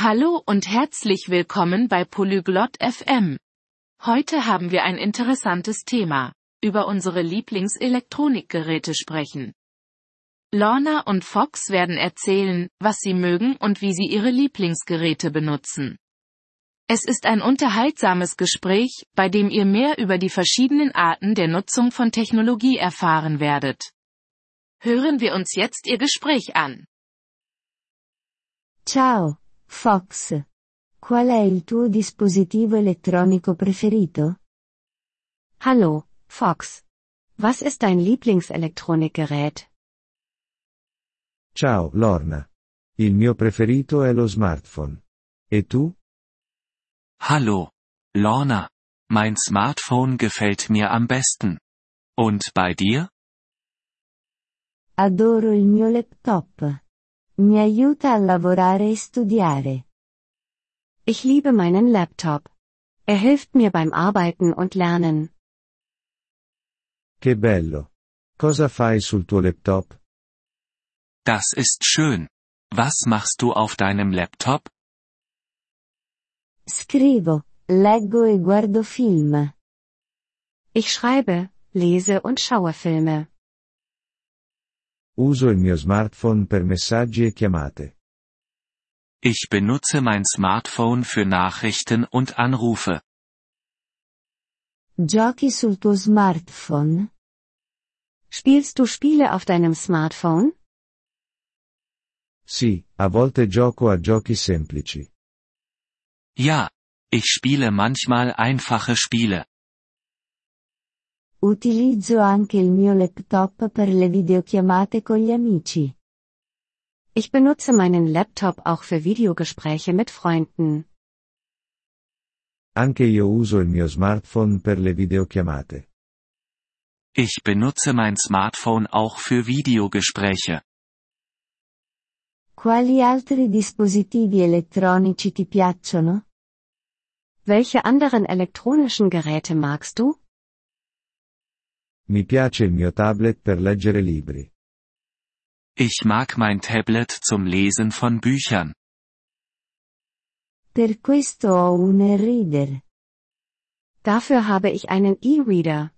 Hallo und herzlich willkommen bei Polyglot FM. Heute haben wir ein interessantes Thema, über unsere Lieblingselektronikgeräte sprechen. Lorna und Fox werden erzählen, was sie mögen und wie sie ihre Lieblingsgeräte benutzen. Es ist ein unterhaltsames Gespräch, bei dem ihr mehr über die verschiedenen Arten der Nutzung von Technologie erfahren werdet. Hören wir uns jetzt ihr Gespräch an. Ciao, Fox. Qual è il tuo dispositivo elettronico preferito? Hallo, Fox. Was ist dein Lieblingselektronikgerät? Ciao, Lorna. Il mio preferito è lo smartphone. E tu? Hallo, Lorna. Mein Smartphone gefällt mir am besten. Und bei dir? Adoro il mio laptop. Mi aiuta a lavorare e studiare. Ich liebe meinen Laptop. Er hilft mir beim Arbeiten und Lernen. Che bello. Cosa fai sul tuo laptop? Das ist schön. Was machst du auf deinem Laptop? Scrivo, leggo e guardo film. Ich schreibe, lese und schaue Filme. Uso il mio smartphone per messaggi e chiamate. Ich benutze mein Smartphone für Nachrichten und Anrufe. Giochi sul tuo smartphone? Spielst du Spiele auf deinem Smartphone? Sì, a volte gioco a giochi semplici. Ja, ich spiele manchmal einfache Spiele. Utilizzo anche il mio laptop per le videochiamate con gli amici. Ich benutze meinen Laptop auch für Videogespräche mit Freunden. Anche io uso il mio smartphone per le videochiamate. Ich benutze mein Smartphone auch für Videogespräche. Quali altri dispositivi elettronici ti piacciono? Welche anderen elektronischen Geräte magst du? Mi piace il mio tablet per leggere libri. Ich mag mein Tablet zum Lesen von Büchern. Per questo ho un e-reader. Dafür habe ich einen E-Reader.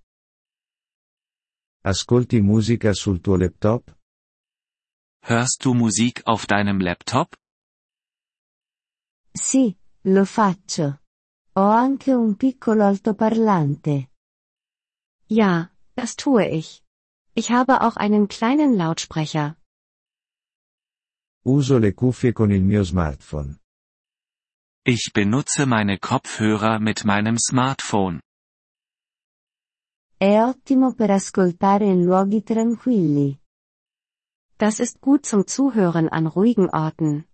Ascolti musica sul tuo laptop? Hörst du Musik auf deinem Laptop? Sì, lo faccio. Ho anche un piccolo altoparlante. Ja, das tue ich. Ich habe auch einen kleinen Lautsprecher. Uso le cuffie con il mio smartphone. Ich benutze meine Kopfhörer mit meinem Smartphone. È ottimo per ascoltare in luoghi tranquilli. Das ist gut zum Zuhören an ruhigen Orten.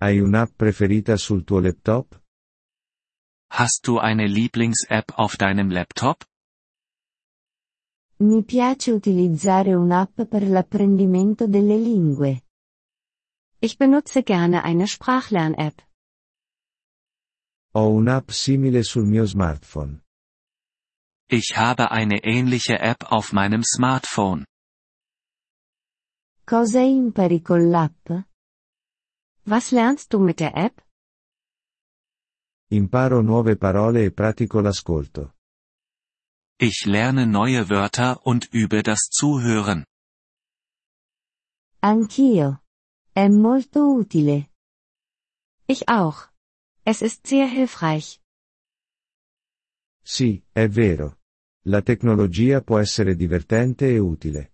Hai un'app preferita sul tuo laptop? Hast du eine Lieblings-App auf deinem Laptop? Mi piace utilizzare un'app per l'apprendimento delle lingue. Ich benutze gerne eine Sprachlern-App. Ho un'app simile sul mio smartphone. Ich habe eine ähnliche App auf meinem Smartphone. Cosa impari con l'app? Was lernst du mit der App? Imparo nuove parole e pratico l'ascolto. Ich lerne neue Wörter und übe das Zuhören. Anch'io. È molto utile. Ich auch. Es ist sehr hilfreich. Sì, è vero. La tecnologia può essere divertente e utile.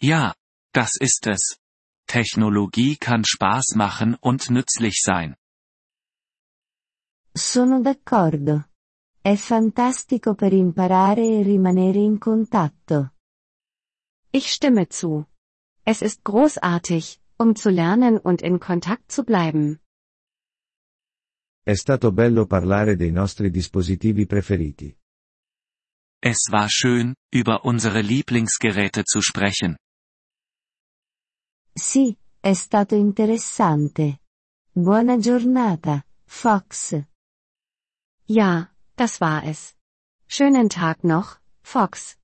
Ja, das ist es. Technologie kann Spaß machen und nützlich sein. Sono d'accordo. È fantastico per imparare e rimanere in contatto. Ich stimme zu. Es ist großartig, um zu lernen und in Kontakt zu bleiben. È stato bello parlare dei nostri dispositivi preferiti. Es war schön, über unsere Lieblingsgeräte zu sprechen. Sì, è stato interessante. Buona giornata, Fox. Ja, das war es. Schönen Tag noch, Fox.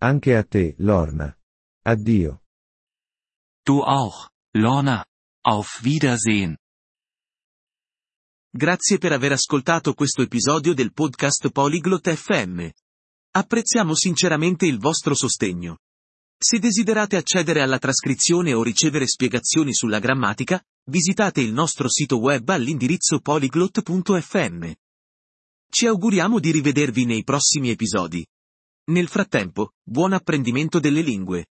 Anche a te, Lorna. Addio. Du auch, Lorna. Auf Wiedersehen. Grazie per aver ascoltato questo episodio del podcast Polyglot FM. Apprezziamo sinceramente il vostro sostegno. Se desiderate accedere alla trascrizione o ricevere spiegazioni sulla grammatica, visitate il nostro sito web all'indirizzo polyglot.fm. Ci auguriamo di rivedervi nei prossimi episodi. Nel frattempo, buon apprendimento delle lingue.